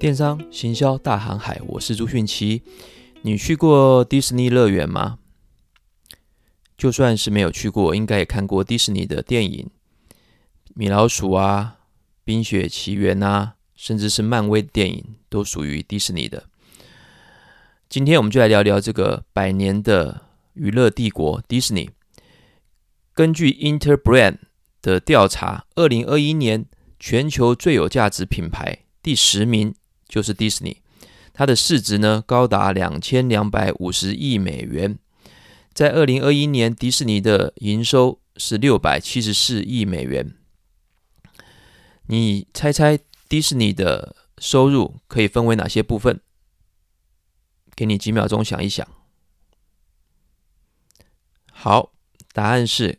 电商行销大航海，我是朱迅奇。你去过迪士尼乐园吗？就算是没有去过，应该也看过迪士尼的电影，米老鼠啊、冰雪奇缘啊，甚至是漫威电影，都属于迪士尼的。今天我们就来聊聊这个百年的娱乐帝国迪士尼。根据 Interbrand 的调查，二零二一年全球最有价值品牌第十名。就是迪士尼，它的市值呢高达两千两百五十亿美元。在二零二一年，迪士尼的营收是六百七十四亿美元。你猜猜迪士尼的收入可以分为哪些部分？给你几秒钟想一想。好，答案是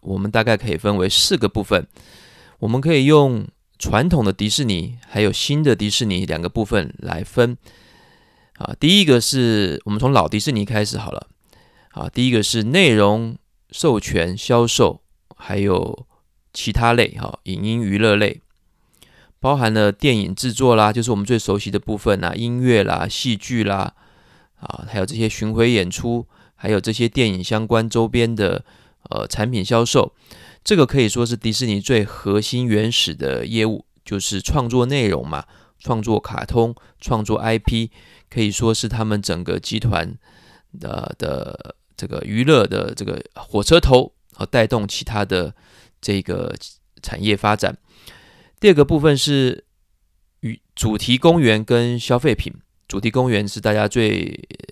我们大概可以分为四个部分。我们可以用。传统的迪士尼还有新的迪士尼两个部分来分啊，第一个是我们从老迪士尼开始好了啊，第一个是内容授权销售，还有其他类哈，影音娱乐类，包含了电影制作啦，就是我们最熟悉的部分啊，音乐啦、戏剧啦啊，还有这些巡回演出，还有这些电影相关周边的呃产品销售。这个可以说是迪士尼最核心原始的业务，就是创作内容嘛，创作卡通、创作 IP，可以说是他们整个集团的的这个娱乐的这个火车头，和带动其他的这个产业发展。第二个部分是与主题公园跟消费品。主题公园是大家最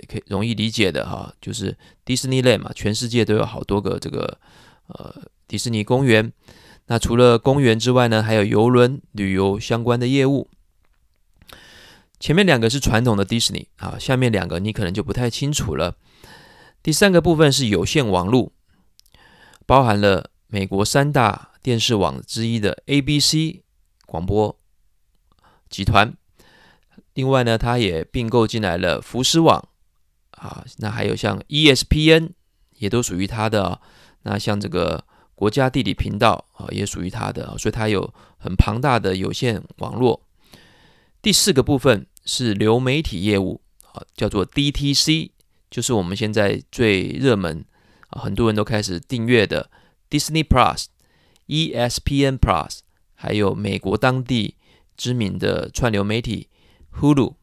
可以容易理解的哈，就是迪士尼 Land 嘛，全世界都有好多个这个呃。迪士尼公园，那除了公园之外呢，还有邮轮旅游相关的业务。前面两个是传统的迪士尼啊，下面两个你可能就不太清楚了。第三个部分是有线网络，包含了美国三大电视网之一的 ABC 广播集团。另外呢，它也并购进来了福斯网啊，那还有像 ESPN 也都属于它的。那像这个。国家地理频道啊，也属于它的，所以它有很庞大的有线网络。第四个部分是流媒体业务啊，叫做 DTC，就是我们现在最热门啊，很多人都开始订阅的 Disney Plus、ESPN Plus，还有美国当地知名的串流媒体 Hulu。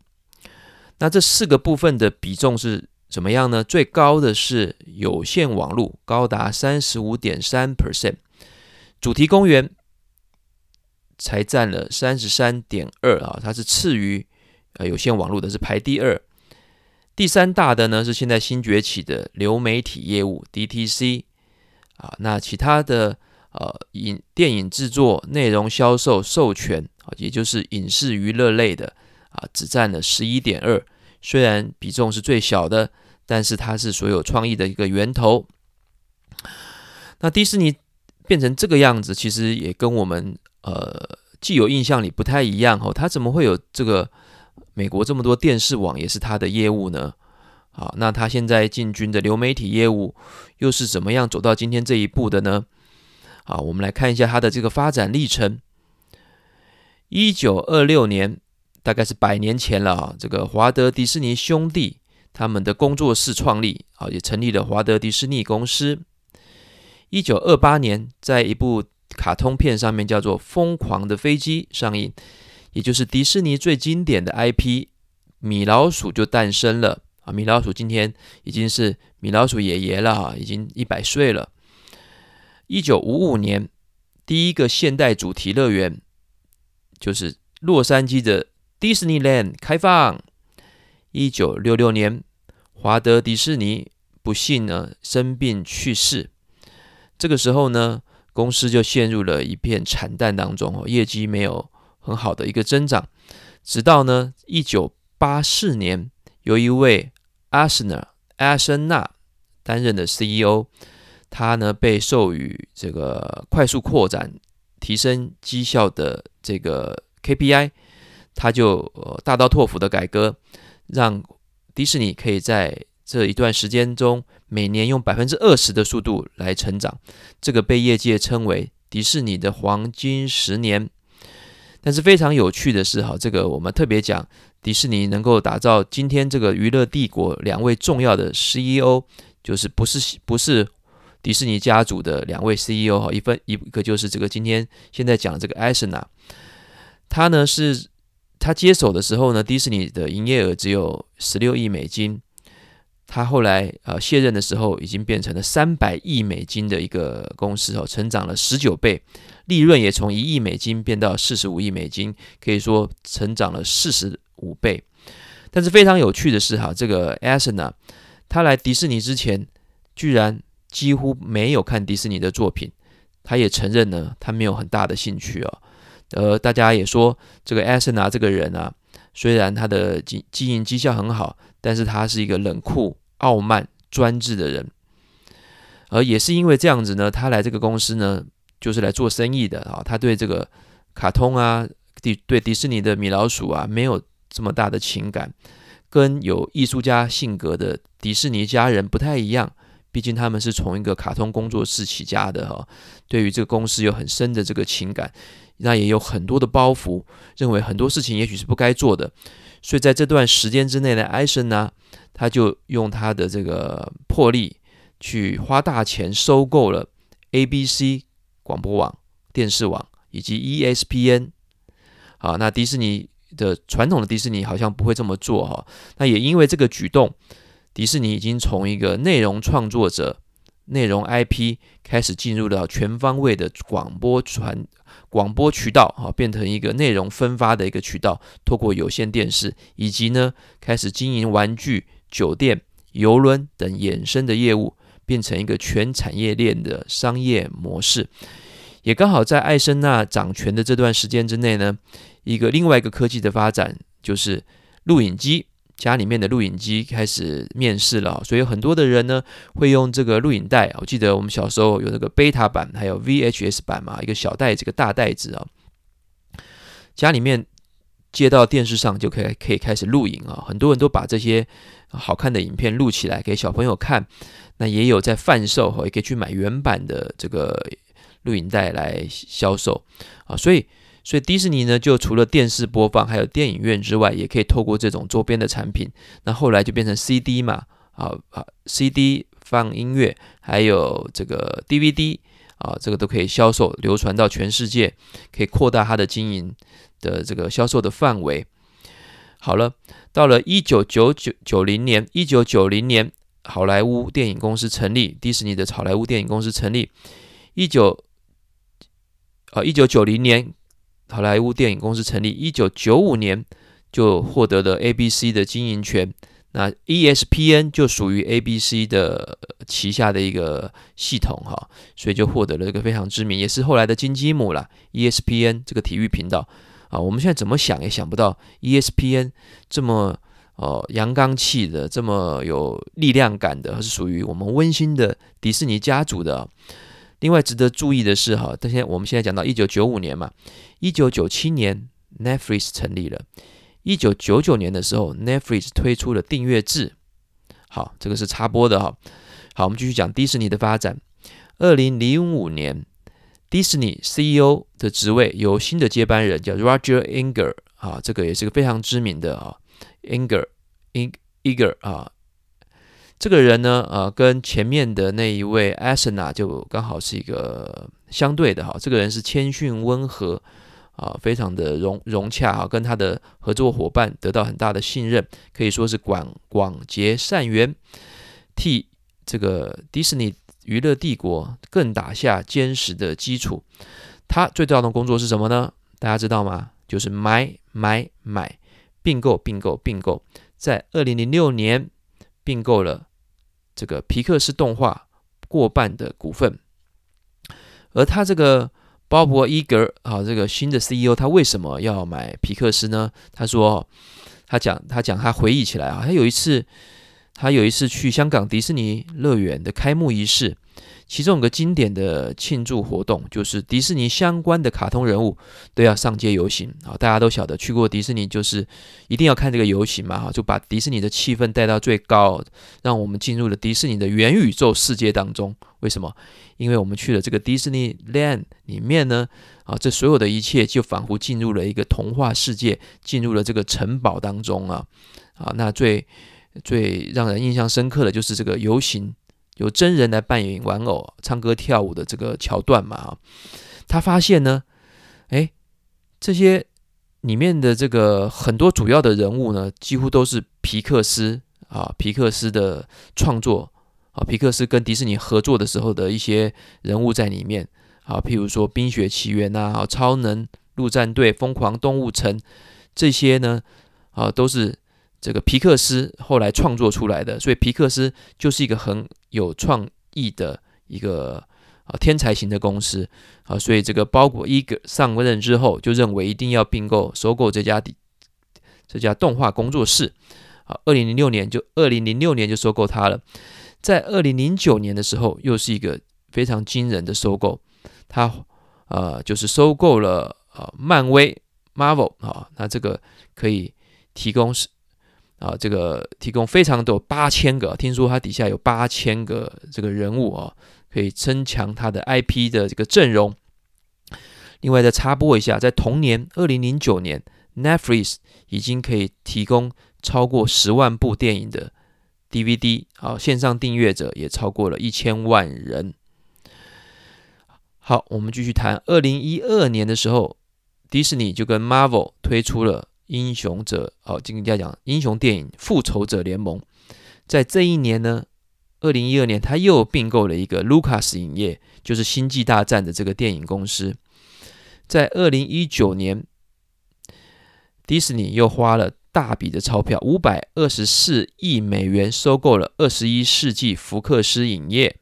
那这四个部分的比重是？怎么样呢？最高的是有线网络，高达三十五点三 percent，主题公园才占了三十三点二啊，它是次于呃有线网络的，是排第二。第三大的呢是现在新崛起的流媒体业务 DTC 啊，那其他的呃影电影制作、内容销售、授权啊，也就是影视娱乐类的啊，只占了十一点二。虽然比重是最小的，但是它是所有创意的一个源头。那迪士尼变成这个样子，其实也跟我们呃既有印象里不太一样哦。它怎么会有这个美国这么多电视网也是它的业务呢？好，那它现在进军的流媒体业务又是怎么样走到今天这一步的呢？好，我们来看一下它的这个发展历程。一九二六年。大概是百年前了啊，这个华德迪士尼兄弟他们的工作室创立啊，也成立了华德迪士尼公司。一九二八年，在一部卡通片上面叫做《疯狂的飞机》上映，也就是迪士尼最经典的 IP，米老鼠就诞生了啊。米老鼠今天已经是米老鼠爷爷了啊，已经一百岁了。一九五五年，第一个现代主题乐园就是洛杉矶的。Disneyland 开放。一九六六年，华德迪士尼不幸呢生病去世。这个时候呢，公司就陷入了一片惨淡当中哦，业绩没有很好的一个增长。直到呢一九八四年，由一位阿森纳阿森纳担任的 CEO，他呢被授予这个快速扩展、提升绩效的这个 KPI。他就呃大刀阔斧的改革，让迪士尼可以在这一段时间中每年用百分之二十的速度来成长，这个被业界称为迪士尼的黄金十年。但是非常有趣的是，哈，这个我们特别讲迪士尼能够打造今天这个娱乐帝国两位重要的 CEO，就是不是不是迪士尼家族的两位 CEO 哈，一分一个就是这个今天现在讲的这个艾森纳，他呢是他接手的时候呢，迪士尼的营业额只有十六亿美金。他后来呃卸任的时候，已经变成了三百亿美金的一个公司哦，成长了十九倍，利润也从一亿美金变到四十五亿美金，可以说成长了四十五倍。但是非常有趣的是哈，这个艾森呢，他来迪士尼之前，居然几乎没有看迪士尼的作品，他也承认呢，他没有很大的兴趣哦。呃，大家也说这个艾森纳这个人啊。虽然他的经经营绩效很好，但是他是一个冷酷、傲慢、专制的人，而也是因为这样子呢，他来这个公司呢，就是来做生意的啊。他对这个卡通啊，迪对迪士尼的米老鼠啊，没有这么大的情感，跟有艺术家性格的迪士尼家人不太一样。毕竟他们是从一个卡通工作室起家的哈，对于这个公司有很深的这个情感。那也有很多的包袱，认为很多事情也许是不该做的，所以在这段时间之内呢，艾森呢，他就用他的这个魄力去花大钱收购了 ABC 广播网、电视网以及 ESPN。啊，那迪士尼的传统的迪士尼好像不会这么做哈。那也因为这个举动，迪士尼已经从一个内容创作者、内容 IP 开始进入了全方位的广播传。广播渠道啊，变成一个内容分发的一个渠道，透过有线电视，以及呢，开始经营玩具、酒店、邮轮等衍生的业务，变成一个全产业链的商业模式。也刚好在艾森纳掌权的这段时间之内呢，一个另外一个科技的发展就是录影机。家里面的录影机开始面世了，所以很多的人呢会用这个录影带。我记得我们小时候有那个贝塔版，还有 VHS 版嘛，一个小袋子，一个大袋子啊。家里面接到电视上就可以可以开始录影啊，很多人都把这些好看的影片录起来给小朋友看。那也有在贩售，也可以去买原版的这个录影带来销售啊，所以。所以迪士尼呢，就除了电视播放，还有电影院之外，也可以透过这种周边的产品。那后来就变成 CD 嘛，啊啊，CD 放音乐，还有这个 DVD 啊，这个都可以销售流传到全世界，可以扩大它的经营的这个销售的范围。好了，到了一九九九九零年，一九九零年，好莱坞电影公司成立，迪士尼的好莱坞电影公司成立。一九啊，一九九零年。好莱坞电影公司成立，一九九五年就获得了 ABC 的经营权。那 ESPN 就属于 ABC 的旗下的一个系统哈，所以就获得了一个非常知名，也是后来的金鸡母了。ESPN 这个体育频道啊，我们现在怎么想也想不到 ESPN 这么哦阳刚气的，这么有力量感的，是属于我们温馨的迪士尼家族的。另外值得注意的是，哈，但现在我们现在讲到一九九五年嘛，一九九七年 Netflix 成立了，一九九九年的时候 Netflix 推出了订阅制。好，这个是插播的哈。好，我们继续讲迪士尼的发展。二零零五年，迪士尼 CEO 的职位由新的接班人叫 Roger Iger 啊，这个也是个非常知名的啊，Iger，Iger 啊。这个人呢，呃，跟前面的那一位艾森纳就刚好是一个相对的哈。这个人是谦逊温和啊，非常的融融洽哈，跟他的合作伙伴得到很大的信任，可以说是广广结善缘，替这个迪士尼娱乐帝国更打下坚实的基础。他最重要的工作是什么呢？大家知道吗？就是买买买，并购并购并购，在二零零六年并购了。这个皮克斯动画过半的股份，而他这个鲍勃·伊格啊，这个新的 CEO，他为什么要买皮克斯呢？他说，他讲，他讲，他回忆起来啊，他有一次，他有一次去香港迪士尼乐园的开幕仪式，其中有个经典的庆祝活动，就是迪士尼相关的卡通人物都要上街游行啊！大家都晓得，去过迪士尼就是一定要看这个游行嘛，哈，就把迪士尼的气氛带到最高，让我们进入了迪士尼的元宇宙世界当中。为什么？因为我们去了这个迪士尼 Land 里面呢，啊，这所有的一切就仿佛进入了一个童话世界，进入了这个城堡当中啊！啊，那最最让人印象深刻的就是这个游行。由真人来扮演玩偶、唱歌跳舞的这个桥段嘛，他发现呢，哎，这些里面的这个很多主要的人物呢，几乎都是皮克斯啊，皮克斯的创作啊，皮克斯跟迪士尼合作的时候的一些人物在里面啊，譬如说《冰雪奇缘》呐，《超能陆战队》、《疯狂动物城》这些呢，啊，都是。这个皮克斯后来创作出来的，所以皮克斯就是一个很有创意的一个啊天才型的公司。啊，所以这个包裹一个上任之后就认为一定要并购收购这家的这家动画工作室。啊，二零零六年就二零零六年就收购它了，在二零零九年的时候又是一个非常惊人的收购，它呃就是收购了啊漫威 Marvel 啊，那这个可以提供是。啊，这个提供非常多八千个，听说它底下有八千个这个人物啊，可以增强它的 IP 的这个阵容。另外再插播一下，在同年二零零九年，Netflix 已经可以提供超过十万部电影的 DVD，啊，线上订阅者也超过了一千万人。好，我们继续谈，二零一二年的时候，迪士尼就跟 Marvel 推出了。英雄者，哦，今天讲英雄电影《复仇者联盟》。在这一年呢，二零一二年，他又并购了一个 Lucas 影业，就是《星际大战》的这个电影公司。在二零一九年，迪士尼又花了大笔的钞票，五百二十四亿美元，收购了二十一世纪福克斯影业。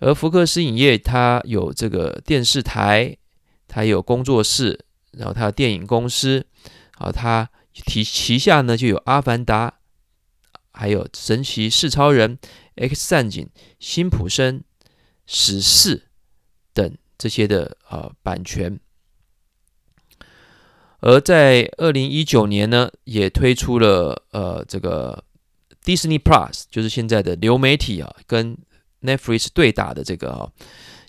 而福克斯影业，它有这个电视台，它有工作室。然后他的电影公司，啊，他旗旗下呢就有《阿凡达》，还有《神奇四超人》、《X 战警》、《辛普森》、《死侍》等这些的啊版权。而在二零一九年呢，也推出了呃这个 Disney Plus，就是现在的流媒体啊，跟 Netflix 对打的这个啊，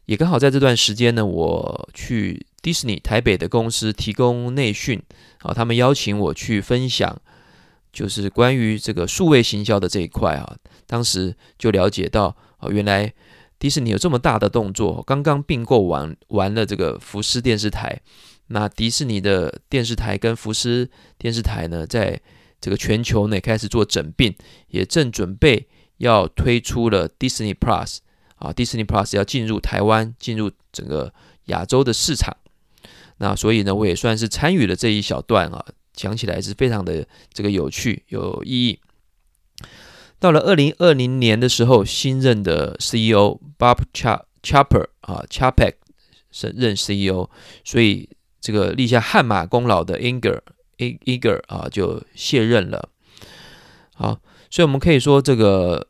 也刚好在这段时间呢，我去。迪士尼台北的公司提供内训啊，他们邀请我去分享，就是关于这个数位行销的这一块啊。当时就了解到啊，原来迪士尼有这么大的动作，刚刚并购完完了这个福斯电视台。那迪士尼的电视台跟福斯电视台呢，在这个全球内开始做整并，也正准备要推出了 Disney Plus 啊，Disney Plus 要进入台湾，进入整个亚洲的市场。那所以呢，我也算是参与了这一小段啊，讲起来是非常的这个有趣有意义。到了二零二零年的时候，新任的 CEO Bob Chopper 啊 Chapek 是任 CEO，所以这个立下汗马功劳的 Inger Inger 啊就卸任了。好，所以我们可以说这个。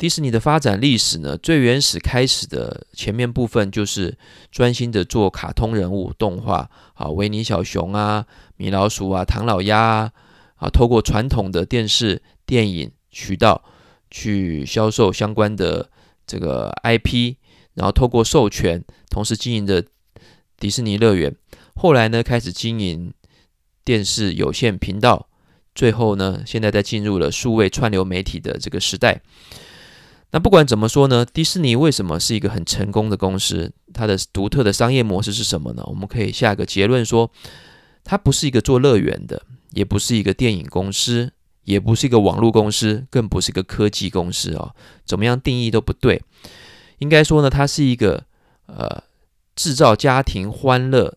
迪士尼的发展历史呢，最原始开始的前面部分就是专心的做卡通人物动画，啊，维尼小熊啊，米老鼠啊，唐老鸭啊，啊，透过传统的电视、电影渠道去销售相关的这个 IP，然后透过授权，同时经营的迪士尼乐园。后来呢，开始经营电视有线频道，最后呢，现在在进入了数位串流媒体的这个时代。那不管怎么说呢，迪士尼为什么是一个很成功的公司？它的独特的商业模式是什么呢？我们可以下一个结论说，它不是一个做乐园的，也不是一个电影公司，也不是一个网络公司，更不是一个科技公司哦。怎么样定义都不对。应该说呢，它是一个呃制造家庭欢乐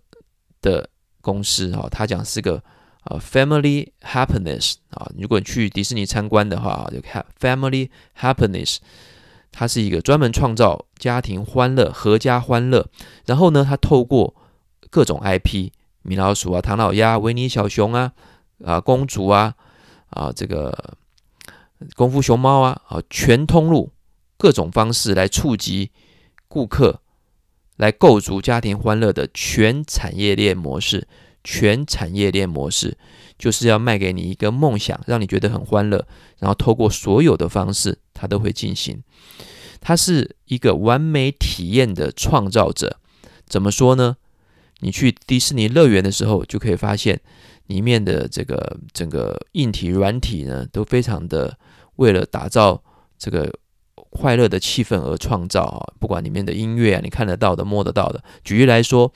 的公司哦。它讲是个。啊，family happiness 啊，如果你去迪士尼参观的话，就 family happiness，它是一个专门创造家庭欢乐、阖家欢乐。然后呢，它透过各种 IP，米老鼠啊、唐老鸭、维尼小熊啊、啊公主啊、啊这个功夫熊猫啊、啊全通路各种方式来触及顾客，来构筑家庭欢乐的全产业链模式。全产业链模式就是要卖给你一个梦想，让你觉得很欢乐，然后透过所有的方式，它都会进行。它是一个完美体验的创造者。怎么说呢？你去迪士尼乐园的时候，就可以发现里面的这个整个硬体、软体呢，都非常的为了打造这个快乐的气氛而创造啊。不管里面的音乐啊，你看得到的、摸得到的。举例来说。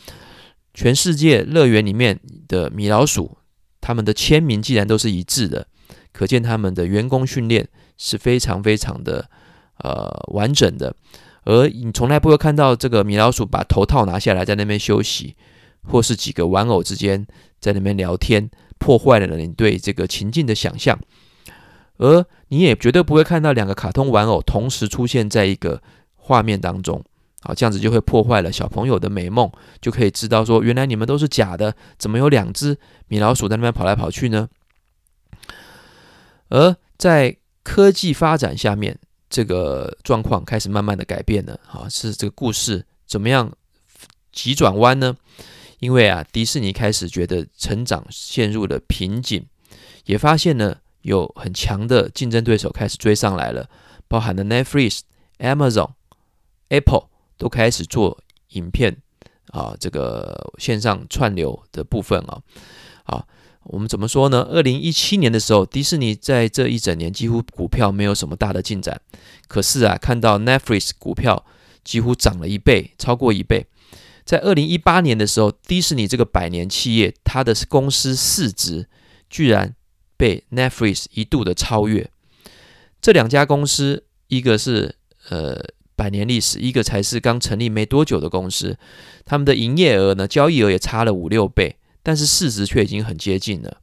全世界乐园里面的米老鼠，他们的签名既然都是一致的，可见他们的员工训练是非常非常的呃完整的。而你从来不会看到这个米老鼠把头套拿下来在那边休息，或是几个玩偶之间在那边聊天，破坏了你对这个情境的想象。而你也绝对不会看到两个卡通玩偶同时出现在一个画面当中。好，这样子就会破坏了小朋友的美梦，就可以知道说，原来你们都是假的，怎么有两只米老鼠在那边跑来跑去呢？而在科技发展下面，这个状况开始慢慢的改变了。好，是这个故事怎么样急转弯呢？因为啊，迪士尼开始觉得成长陷入了瓶颈，也发现呢有很强的竞争对手开始追上来了，包含了 Netflix、Amazon、Apple。都开始做影片啊，这个线上串流的部分啊，啊，我们怎么说呢？二零一七年的时候，迪士尼在这一整年几乎股票没有什么大的进展，可是啊，看到 Netflix 股票几乎涨了一倍，超过一倍。在二零一八年的时候，迪士尼这个百年企业，它的公司市值居然被 Netflix 一度的超越。这两家公司，一个是呃。百年历史，一个才是刚成立没多久的公司，他们的营业额呢，交易额也差了五六倍，但是市值却已经很接近了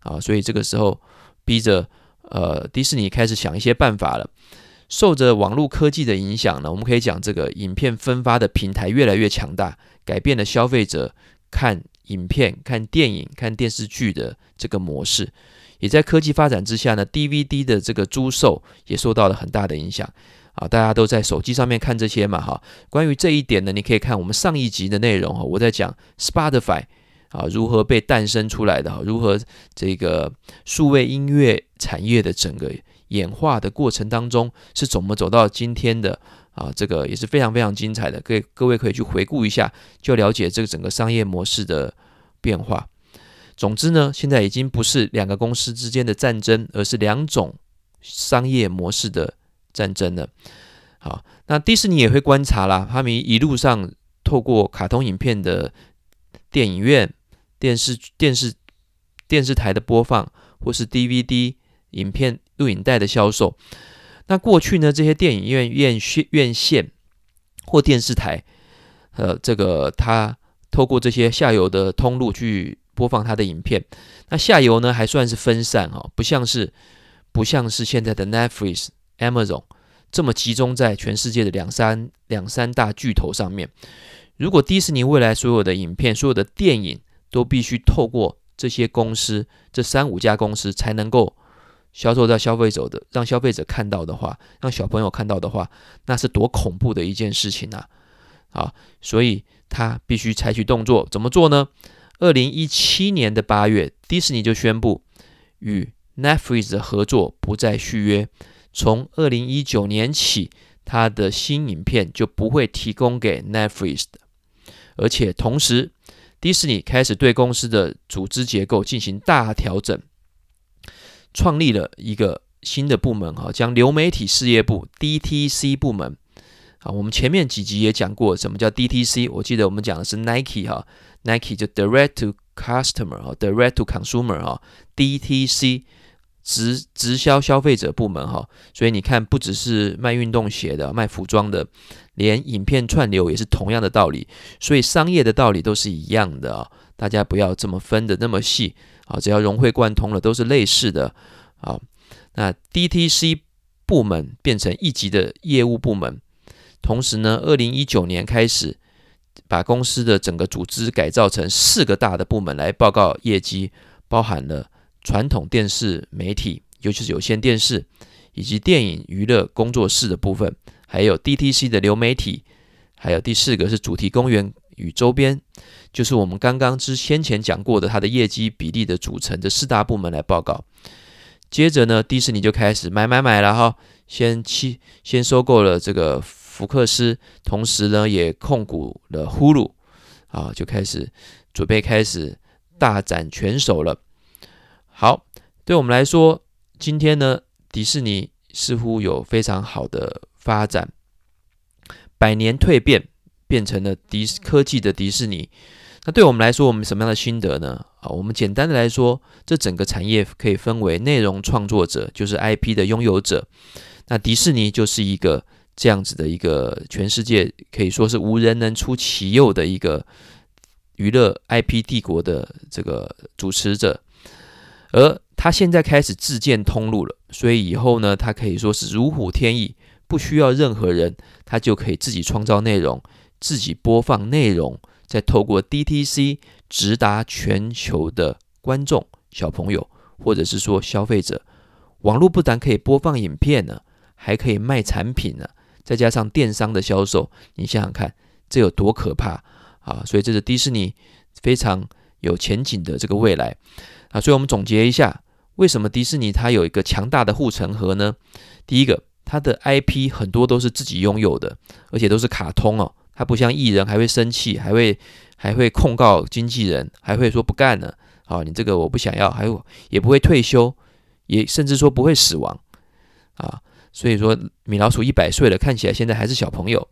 啊！所以这个时候逼着呃迪士尼开始想一些办法了。受着网络科技的影响呢，我们可以讲这个影片分发的平台越来越强大，改变了消费者看影片、看电影、看电视剧的这个模式。也在科技发展之下呢，DVD 的这个租售也受到了很大的影响。啊，大家都在手机上面看这些嘛，哈。关于这一点呢，你可以看我们上一集的内容哈，我在讲 Spotify 啊如何被诞生出来的，如何这个数位音乐产业的整个演化的过程当中是怎么走到今天的啊，这个也是非常非常精彩的，各各位可以去回顾一下，就了解这个整个商业模式的变化。总之呢，现在已经不是两个公司之间的战争，而是两种商业模式的。战争了，好，那迪士尼也会观察啦。他们一路上透过卡通影片的电影院、电视、电视、电视台的播放，或是 DVD 影片录影带的销售。那过去呢，这些电影院院线、院线或电视台，呃，这个他透过这些下游的通路去播放他的影片。那下游呢，还算是分散哦，不像是不像是现在的 Netflix。Amazon 这么集中在全世界的两三两三大巨头上面，如果迪士尼未来所有的影片、所有的电影都必须透过这些公司，这三五家公司才能够销售到消费者的，让消费者看到的话，让小朋友看到的话，那是多恐怖的一件事情啊！啊，所以他必须采取动作，怎么做呢？二零一七年的八月，迪士尼就宣布与 Netflix 的合作不再续约。从二零一九年起，他的新影片就不会提供给 Netflix 的，而且同时，迪士尼开始对公司的组织结构进行大调整，创立了一个新的部门哈，将流媒体事业部 DTC 部门啊，我们前面几集也讲过什么叫 DTC，我记得我们讲的是 Nike 哈，Nike 就 Direct to Customer 哈，Direct to Consumer 哈，DTC。直直销消费者部门哈，所以你看，不只是卖运动鞋的、卖服装的，连影片串流也是同样的道理。所以商业的道理都是一样的啊，大家不要这么分得那么细啊，只要融会贯通了，都是类似的啊。那 DTC 部门变成一级的业务部门，同时呢，二零一九年开始把公司的整个组织改造成四个大的部门来报告业绩，包含了。传统电视媒体，尤其是有线电视、以及电影娱乐工作室的部分，还有 DTC 的流媒体，还有第四个是主题公园与周边，就是我们刚刚之先前讲过的它的业绩比例的组成这四大部门来报告。接着呢，迪士尼就开始买买买了哈，先期先收购了这个福克斯，同时呢也控股了 Hulu，啊，就开始准备开始大展拳手了。好，对我们来说，今天呢，迪士尼似乎有非常好的发展，百年蜕变变成了迪科技的迪士尼。那对我们来说，我们什么样的心得呢？啊，我们简单的来说，这整个产业可以分为内容创作者，就是 IP 的拥有者。那迪士尼就是一个这样子的一个全世界可以说是无人能出其右的一个娱乐 IP 帝国的这个主持者。而他现在开始自建通路了，所以以后呢，他可以说是如虎添翼，不需要任何人，他就可以自己创造内容，自己播放内容。再透过 DTC 直达全球的观众、小朋友，或者是说消费者，网络不但可以播放影片呢，还可以卖产品呢，再加上电商的销售，你想想看，这有多可怕啊！所以这是迪士尼非常有前景的这个未来啊！所以我们总结一下，为什么迪士尼它有一个强大的护城河呢？第一个，它的 IP 很多都是自己拥有的，而且都是卡通哦。它不像艺人，还会生气，还会还会控告经纪人，还会说不干了。好，你这个我不想要，还有也不会退休，也甚至说不会死亡啊。所以说，米老鼠一百岁了，看起来现在还是小朋友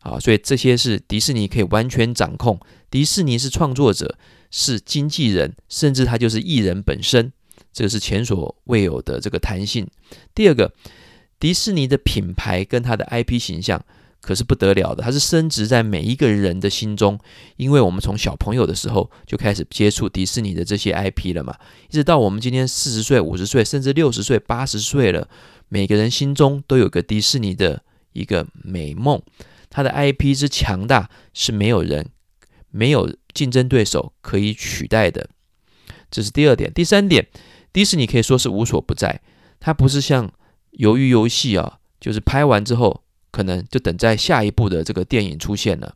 啊。所以这些是迪士尼可以完全掌控。迪士尼是创作者，是经纪人，甚至他就是艺人本身，这个是前所未有的这个弹性。第二个，迪士尼的品牌跟他的 IP 形象。可是不得了的，它是升值在每一个人的心中，因为我们从小朋友的时候就开始接触迪士尼的这些 IP 了嘛，一直到我们今天四十岁、五十岁，甚至六十岁、八十岁了，每个人心中都有个迪士尼的一个美梦。它的 IP 之强大，是没有人、没有竞争对手可以取代的。这是第二点。第三点，迪士尼可以说是无所不在，它不是像鱿鱼游戏啊，就是拍完之后。可能就等在下一部的这个电影出现了，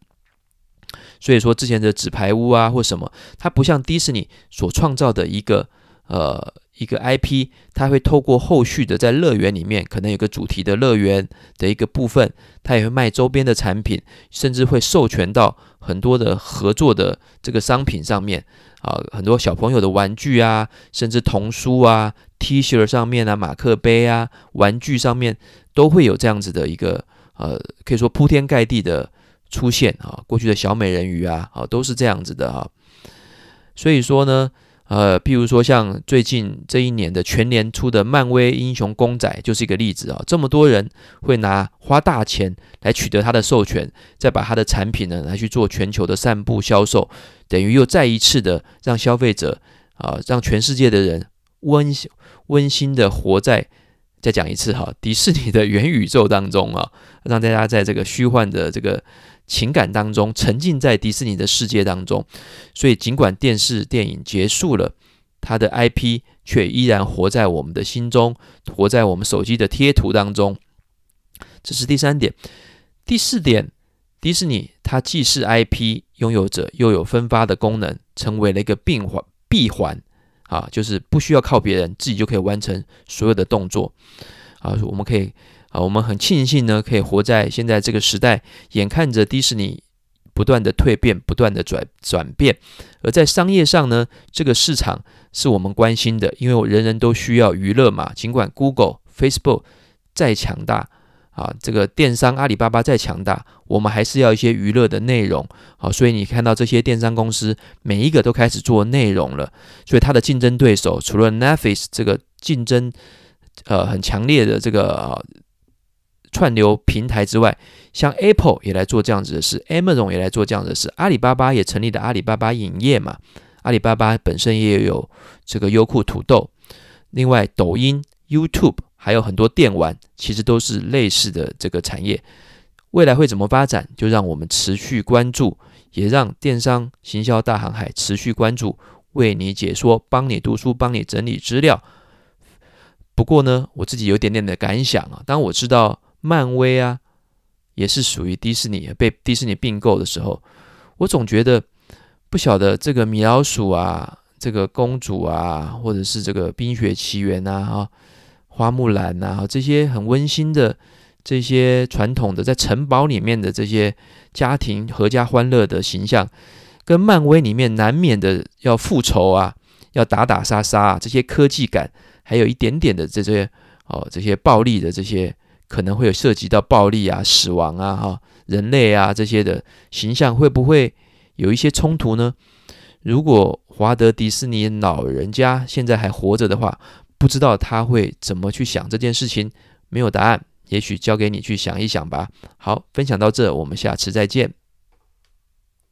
所以说之前的纸牌屋啊或什么，它不像迪士尼所创造的一个呃一个 IP，它会透过后续的在乐园里面可能有个主题的乐园的一个部分，它也会卖周边的产品，甚至会授权到很多的合作的这个商品上面啊，很多小朋友的玩具啊，甚至童书啊、T 恤上面啊、马克杯啊、玩具上面都会有这样子的一个。呃，可以说铺天盖地的出现啊，过去的小美人鱼啊，啊，都是这样子的哈。所以说呢，呃，譬如说像最近这一年的全年出的漫威英雄公仔，就是一个例子啊。这么多人会拿花大钱来取得他的授权，再把他的产品呢来去做全球的散布销售，等于又再一次的让消费者啊，让全世界的人温温馨的活在。再讲一次哈，迪士尼的元宇宙当中啊，让大家在这个虚幻的这个情感当中沉浸在迪士尼的世界当中。所以，尽管电视电影结束了，它的 IP 却依然活在我们的心中，活在我们手机的贴图当中。这是第三点。第四点，迪士尼它既是 IP 拥有者，又有分发的功能，成为了一个闭环闭环。啊，就是不需要靠别人，自己就可以完成所有的动作。啊，我们可以啊，我们很庆幸呢，可以活在现在这个时代，眼看着迪士尼不断的蜕变，不断的转转变。而在商业上呢，这个市场是我们关心的，因为人人都需要娱乐嘛。尽管 Google、Facebook 再强大。啊，这个电商阿里巴巴再强大，我们还是要一些娱乐的内容。好，所以你看到这些电商公司每一个都开始做内容了。所以它的竞争对手除了 Netflix 这个竞争呃很强烈的这个、串流平台之外，像 Apple 也来做这样子的事，Amazon 也来做这样子的事，阿里巴巴也成立了阿里巴巴影业嘛。阿里巴巴本身也有这个优酷土豆，另外抖音、YouTube。还有很多电玩，其实都是类似的这个产业，未来会怎么发展，就让我们持续关注，也让电商行销大航海持续关注，为你解说，帮你读书，帮你整理资料。不过呢，我自己有点点的感想啊。当我知道漫威啊也是属于迪士尼，被迪士尼并购的时候，我总觉得不晓得这个米老鼠啊，这个公主啊，或者是这个冰雪奇缘啊，哈，花木兰啊，这些很温馨的这些传统的在城堡里面的这些家庭阖家欢乐的形象，跟漫威里面难免的要复仇啊，要打打杀杀啊，这些科技感。还有一点点的这些哦，这些暴力的这些可能会有涉及到暴力啊、死亡啊、哈人类啊这些的形象，会不会有一些冲突呢？如果华德迪士尼老人家现在还活着的话，不知道他会怎么去想这件事情，没有答案，也许交给你去想一想吧。好，分享到这，我们下次再见。